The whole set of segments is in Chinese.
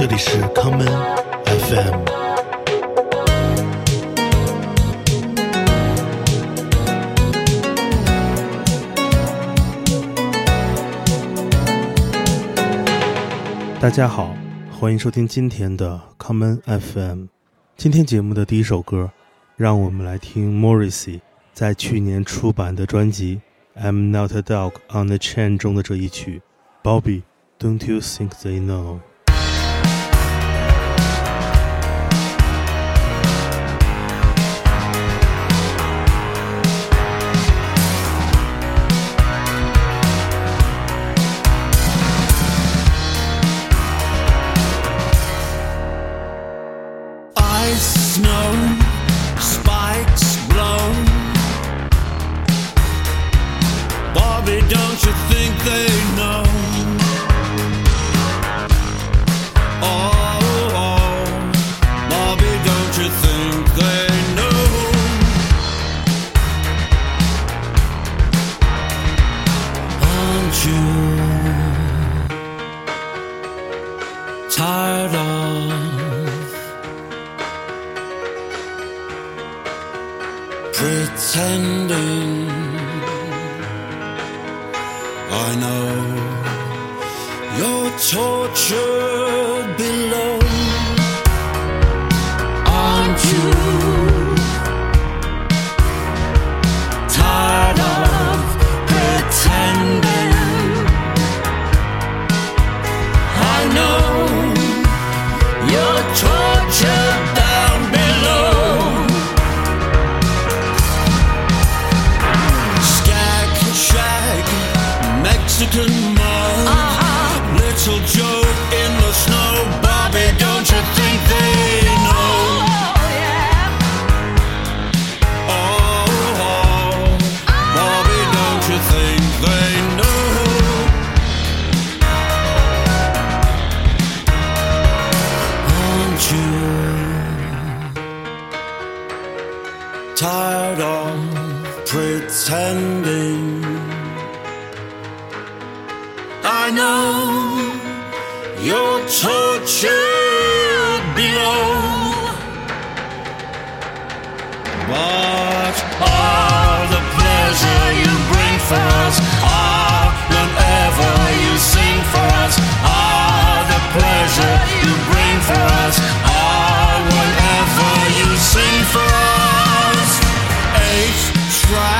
这里是 common FM。大家好，欢迎收听今天的 common FM。今天节目的第一首歌，让我们来听 Morrissey 在去年出版的专辑《I'm Not a Dog on the Chain》中的这一曲《Bobby》，Don't you think they know？tender. know you're below. But all the pleasure you bring for us, all whatever you sing for us, all the pleasure you bring for us, all whatever you sing for us. Eight try.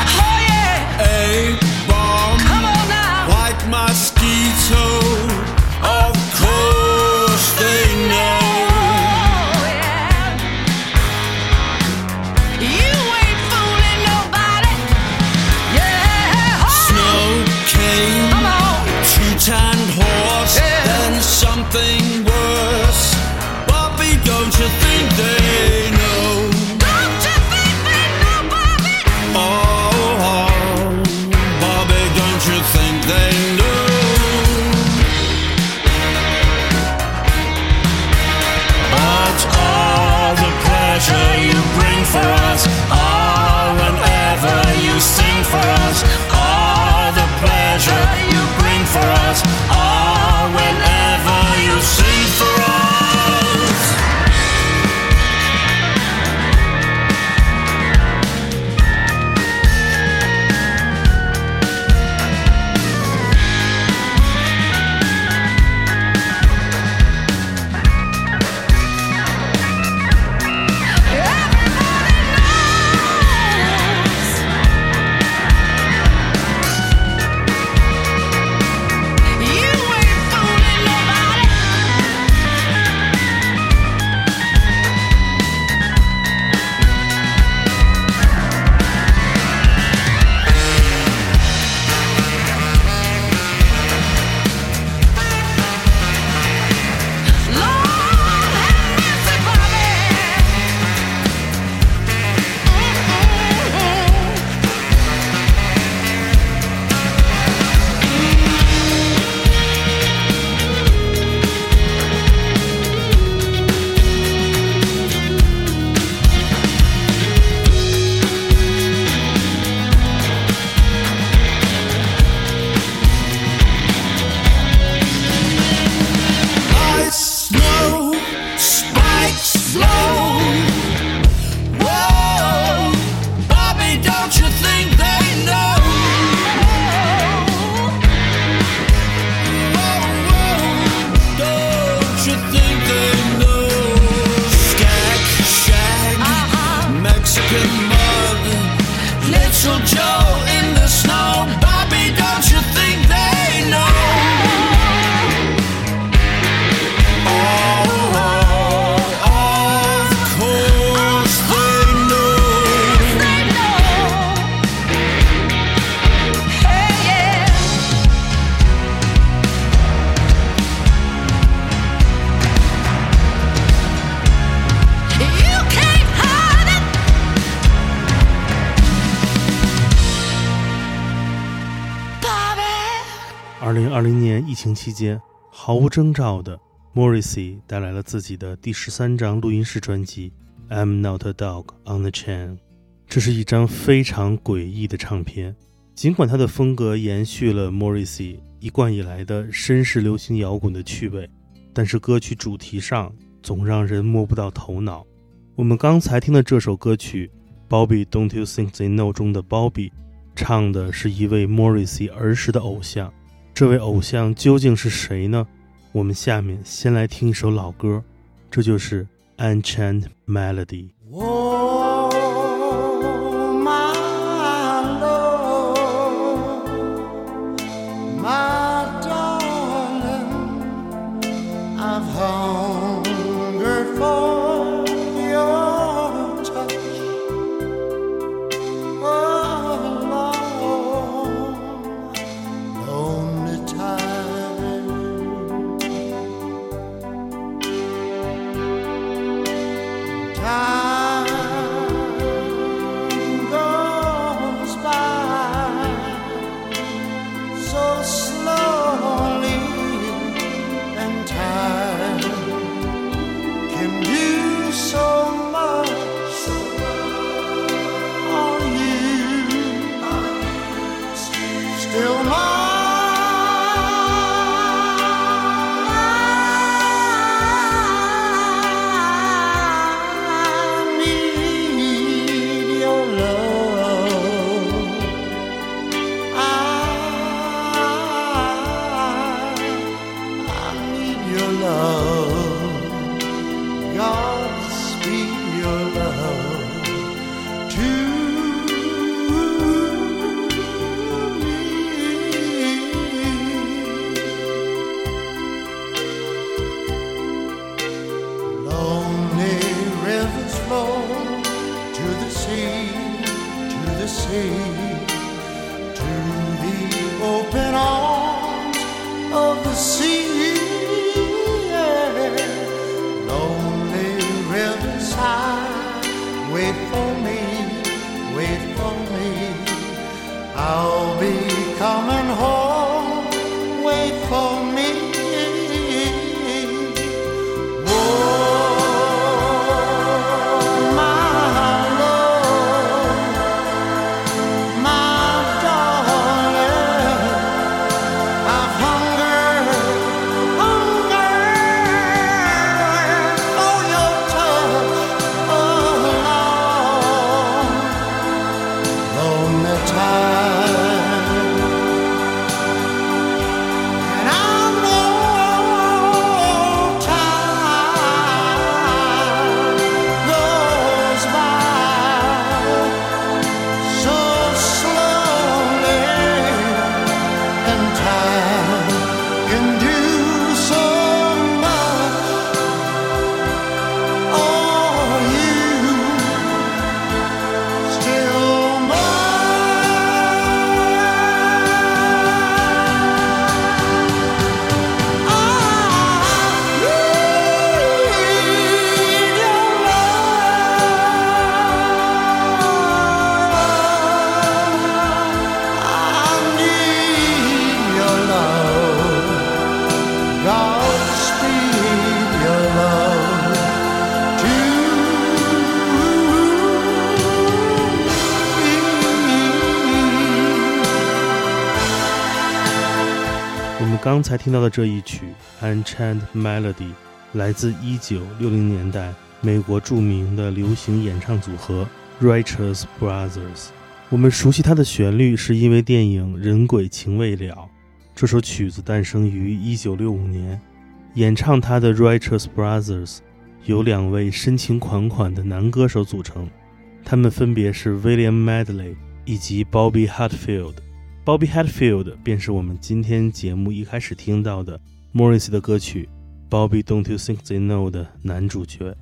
期间，毫无征兆的 Morrissey 带来了自己的第十三张录音室专辑《I'm Not a Dog on the Chain》。这是一张非常诡异的唱片，尽管它的风格延续了 Morrissey 一贯以来的绅士流行摇滚的趣味，但是歌曲主题上总让人摸不到头脑。我们刚才听的这首歌曲《Bobby Don't You Think They Know》中的 Bobby，唱的是一位 Morrissey 儿时的偶像。这位偶像究竟是谁呢？我们下面先来听一首老歌，这就是《Unchained Melody》。刚才听到的这一曲《Unchained Melody》来自1960年代美国著名的流行演唱组合 Righteous Brothers。我们熟悉它的旋律，是因为电影《人鬼情未了》。这首曲子诞生于1965年。演唱它的 Righteous Brothers 由两位深情款款的男歌手组成，他们分别是 William Medley 以及 Bobby Hatfield。Bobby Hatfield 便是我们今天节目一开始听到的 Morrissey 的歌曲《Bobby Don't You Think They Know》的男主角。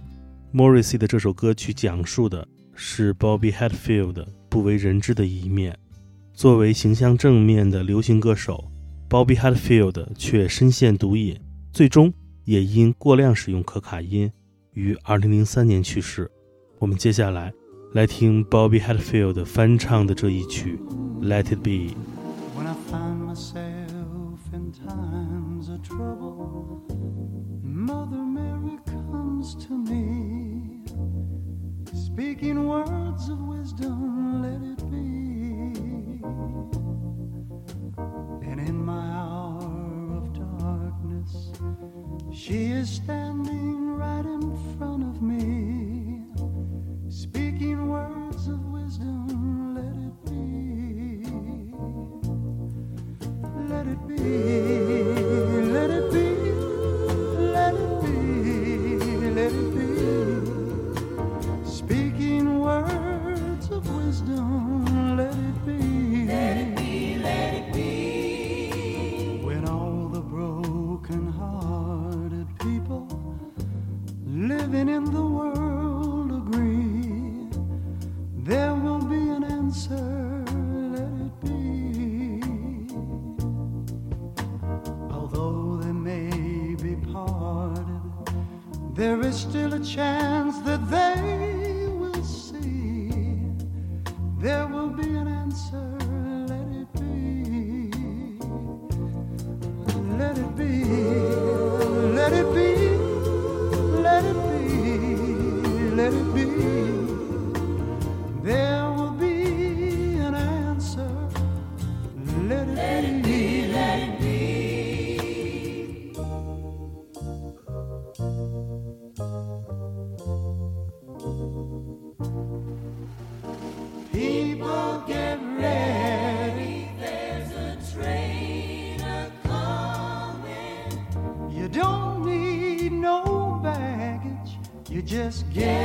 Morrissey 的这首歌曲讲述的是 Bobby Hatfield 不为人知的一面。作为形象正面的流行歌手，Bobby Hatfield 却深陷毒瘾，最终也因过量使用可卡因于2003年去世。我们接下来来听 Bobby Hatfield 翻唱的这一曲《Let It Be》。When I find myself in times of trouble, Mother Mary comes to me, speaking words of wisdom, let it be. And in my hour of darkness, she is standing right in front of me. answer, let it be, let it be. just get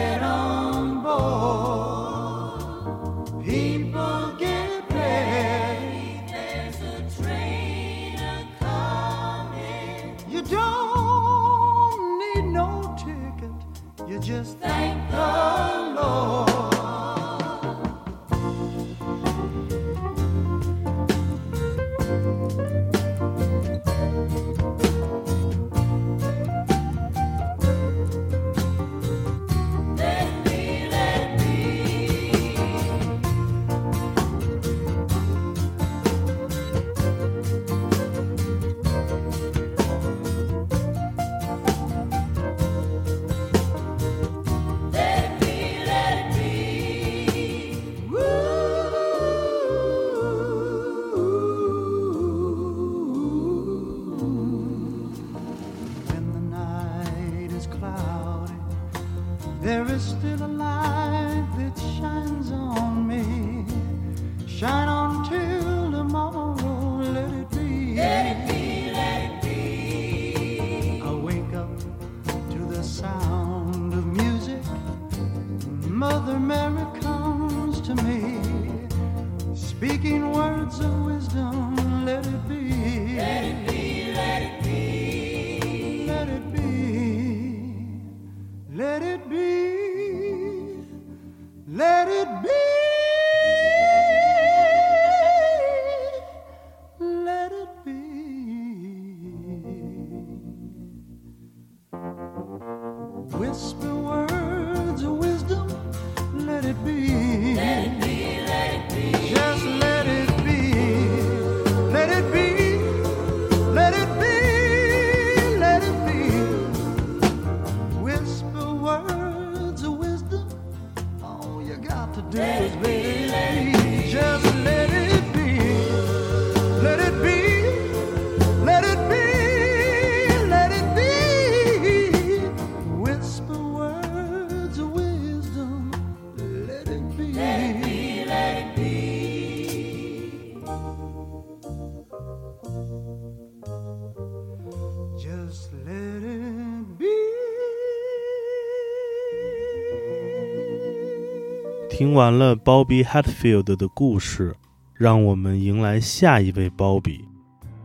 听完了 Bobby Hatfield 的故事，让我们迎来下一位 Bobby。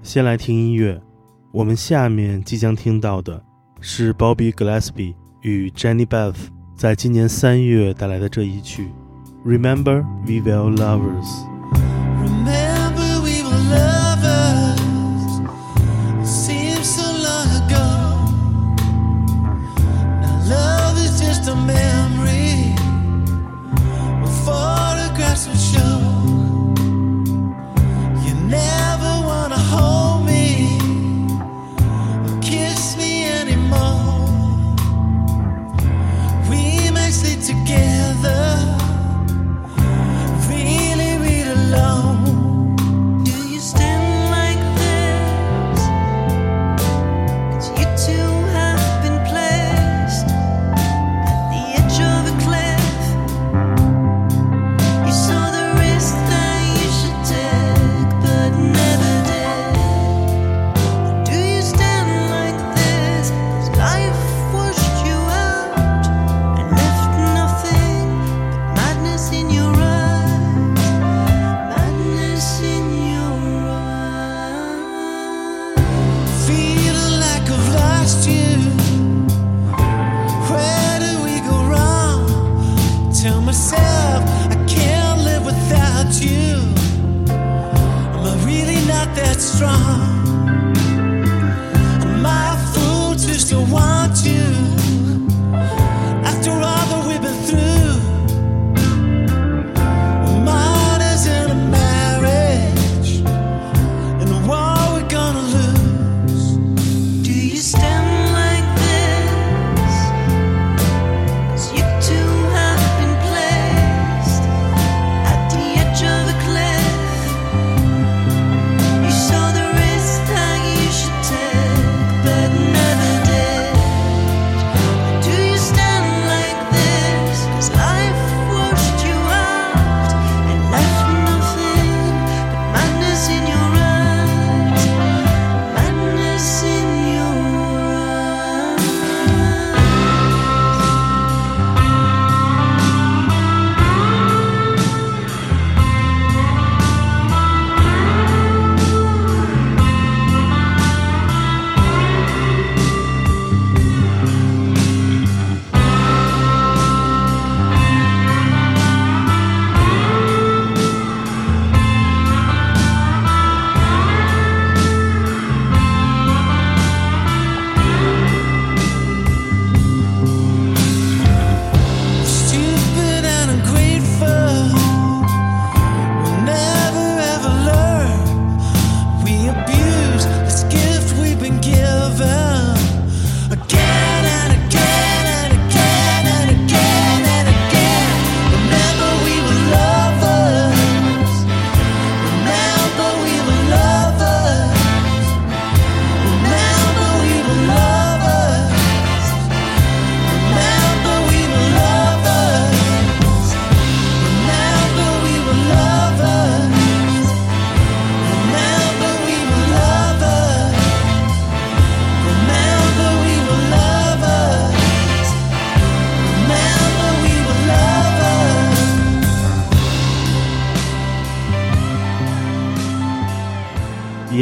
先来听音乐，我们下面即将听到的是 Bobby Gillespie 与 Jenny Beth 在今年三月带来的这一曲《Remember We Were Lovers》。Amen. still want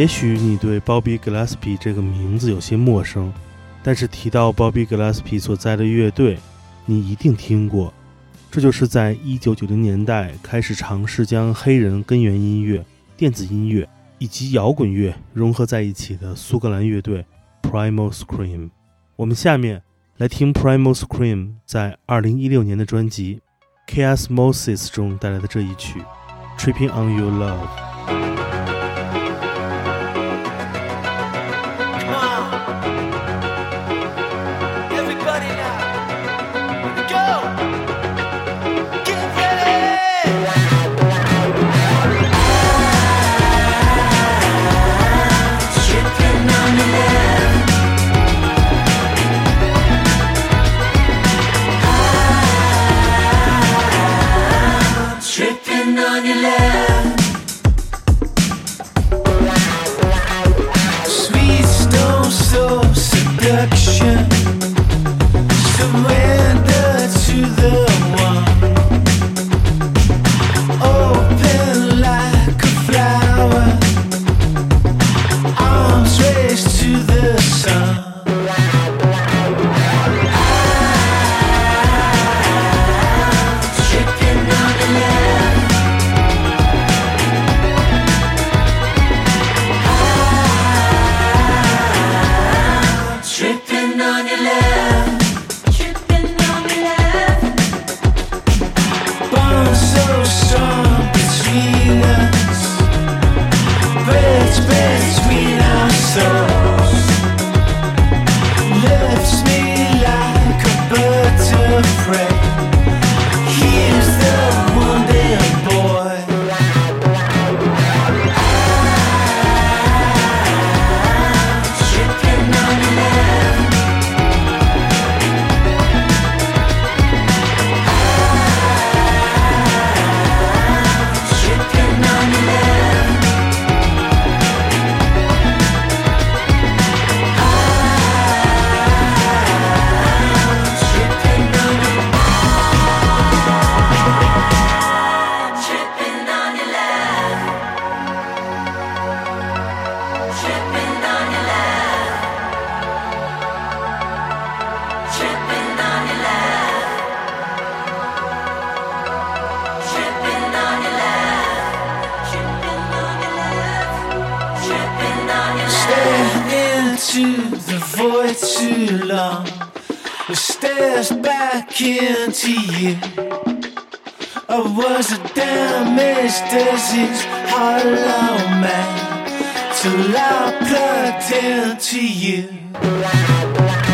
也许你对 Bobby Gillespie 这个名字有些陌生，但是提到 Bobby Gillespie 所在的乐队，你一定听过。这就是在1990年代开始尝试将黑人根源音乐、电子音乐以及摇滚乐融合在一起的苏格兰乐队 Primal Scream。我们下面来听 Primal Scream 在2016年的专辑《Chaos Moses》中带来的这一曲《Tripping on Your Love》。Into the void too long. It stares back into you. I was a damaged, disease, hollow man till I plugged into you.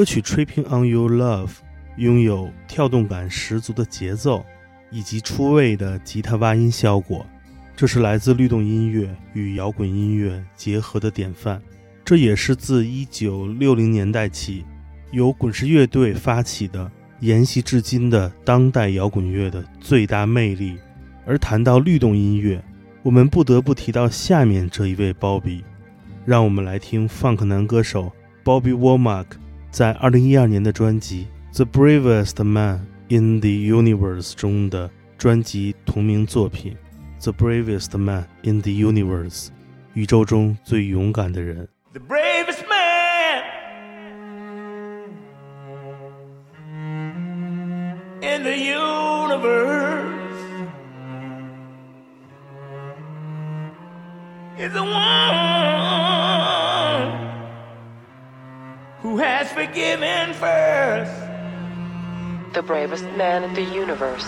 歌曲《Tripping on Your Love》拥有跳动感十足的节奏，以及出位的吉他挖音效果，这是来自律动音乐与摇滚音乐结合的典范。这也是自1960年代起由滚石乐队发起的，沿袭至今的当代摇滚乐的最大魅力。而谈到律动音乐，我们不得不提到下面这一位鲍比。让我们来听 funk 男歌手 Bobby Womack 在2012年的专辑《The Bravest Man in the Universe》中的专辑同名作品《The Bravest Man in the Universe》，宇宙中最勇敢的人。 the bravest man in the universe is the one Has forgiven first. the bravest man in the universe.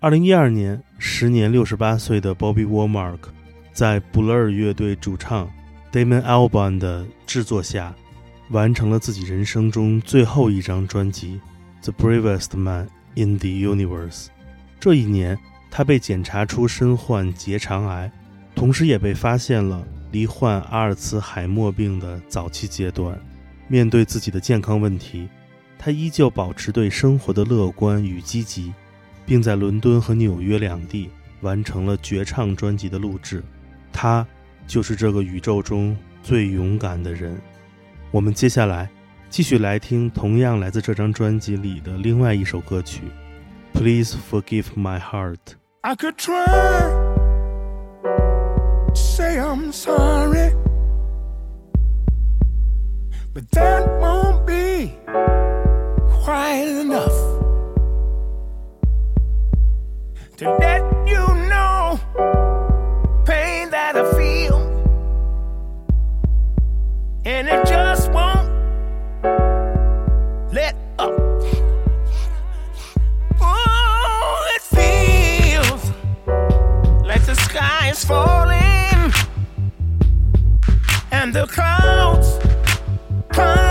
二零一二年，时年六十八岁的 Bobby Womack 在布勒尔乐队主唱 Damon Albarn 的制作下，完成了自己人生中最后一张专辑《The Bravest Man in the Universe》。这一年，他被检查出身患结肠癌，同时也被发现了罹患阿尔茨海默病的早期阶段。面对自己的健康问题，他依旧保持对生活的乐观与积极。并在伦敦和纽约两地完成了绝唱专辑的录制。他就是这个宇宙中最勇敢的人。我们接下来继续来听同样来自这张专辑里的另外一首歌曲《Please Forgive My Heart》。I could try to say I'm sorry, but that won't be quite enough to let you know pain that I feel, and it just won't let up. Oh, it feels like the sky is falling and the clouds, clouds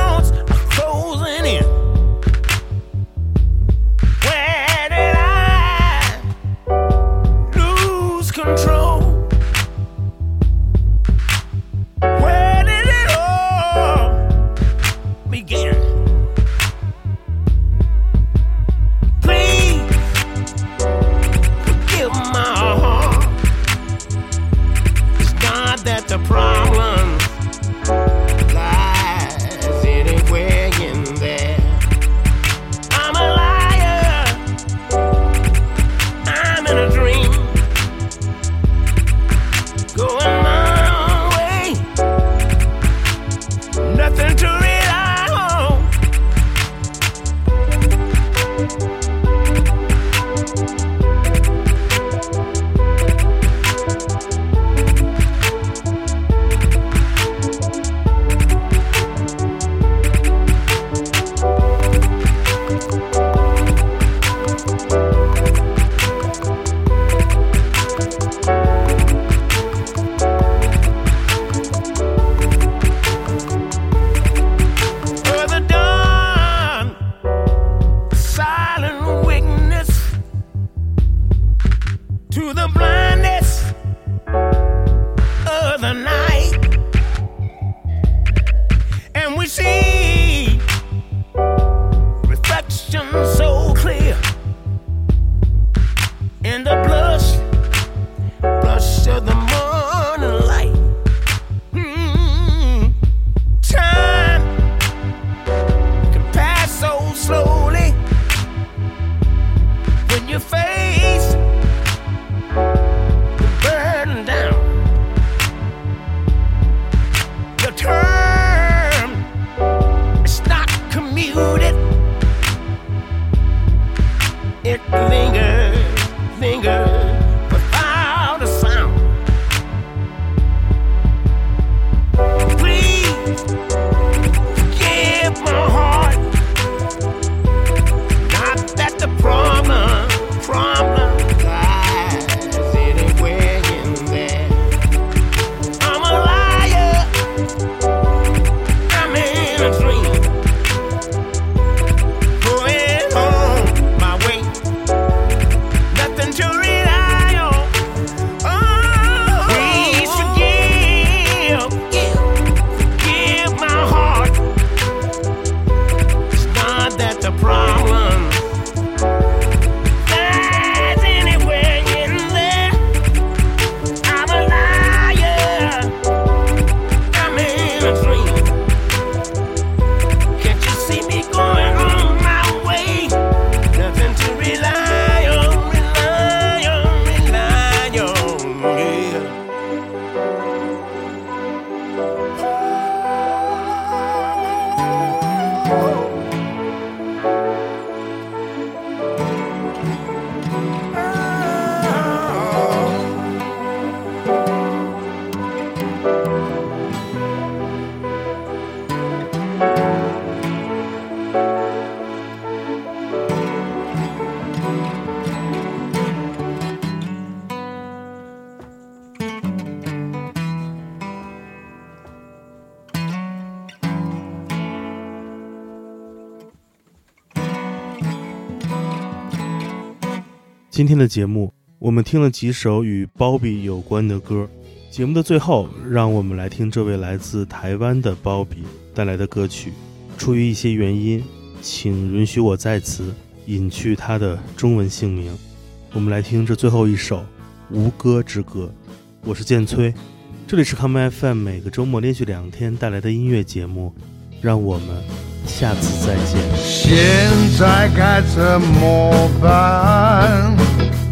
今天的节目，我们听了几首与包比有关的歌。节目的最后，让我们来听这位来自台湾的包比带来的歌曲。出于一些原因，请允许我在此隐去他的中文姓名。我们来听这最后一首《无歌之歌》。我是建崔，这里是 Come FM 每个周末连续两天带来的音乐节目。让我们下次再见。现在该怎么办？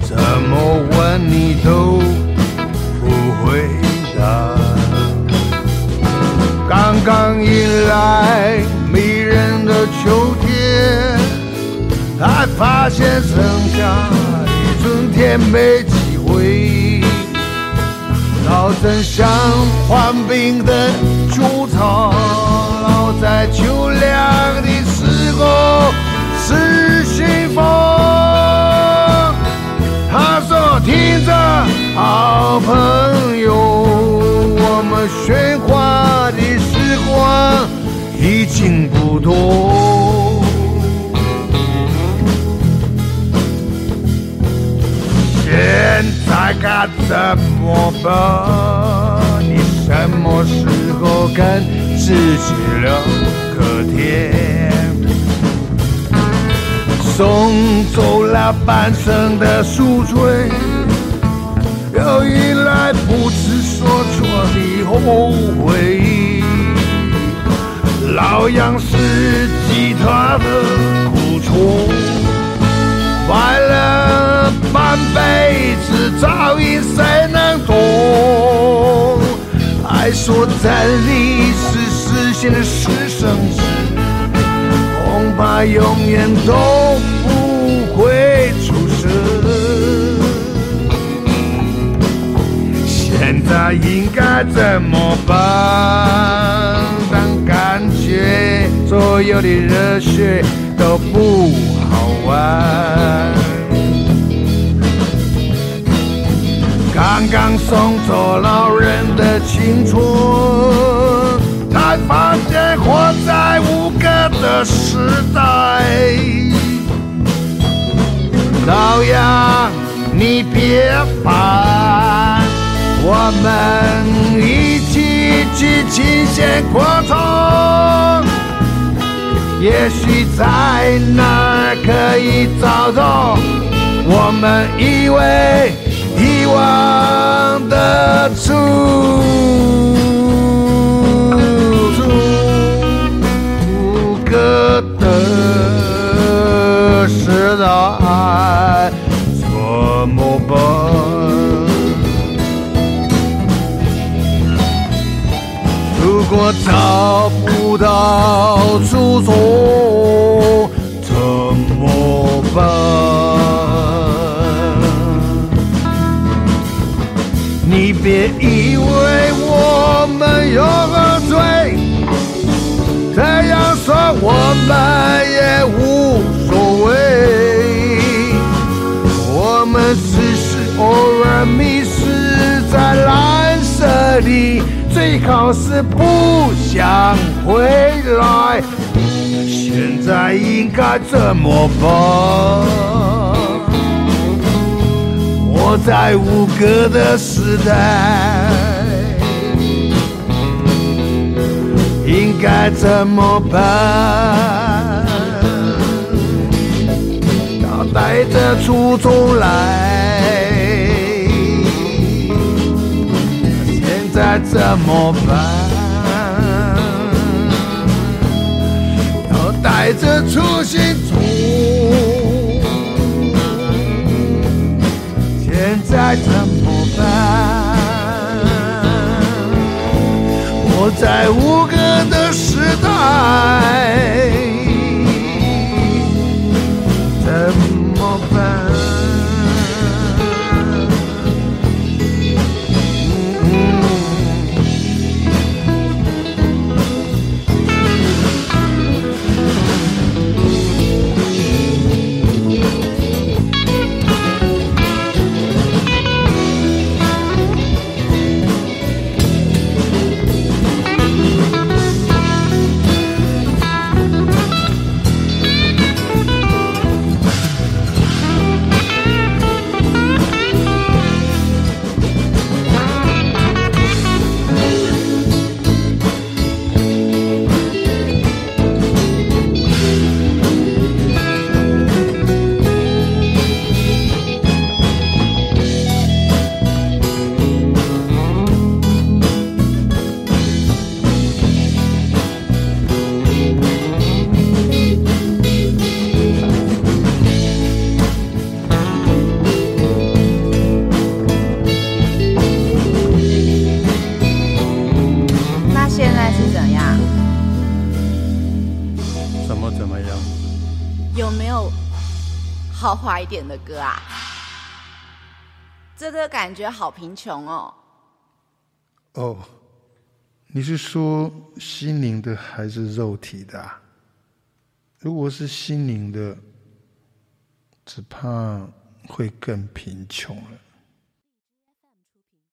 怎么问你都不回答。刚刚迎来迷人的秋天，才发现剩下一春天没机会。老真像患病的猪草，在秋凉的时候是幸福。他说：“听着，好朋友，我们喧哗的时光已经不多。”现在该怎么办？你什么时候跟自己聊个天？送走了半生的宿醉，又迎来不知所措的后悔。老杨是吉他的苦衷。快乐半辈子，早已谁能懂？爱说真理是实现的私生子，恐怕永远都不会出生。现在应该怎么办？当感觉所有的热血都不好玩。刚刚送走老人的青春，才发现活在无歌的时代。老杨，你别烦，我们一起去琴弦扩充。也许在那儿可以找到我们以为遗忘的处。真的是爱，怎么办？如果找不到出所，怎么办？你别以为我们有。我们也无所谓。我们只是偶尔迷失在蓝色里，最好是不想回来。现在应该怎么办？我在五哥的时代。该怎么办？要带着初衷来，现在怎么办？要带着初心走，现在怎么办？在无歌的时代，华一点的歌啊？这个感觉好贫穷哦。哦，你是说心灵的还是肉体的、啊？如果是心灵的，只怕会更贫穷了。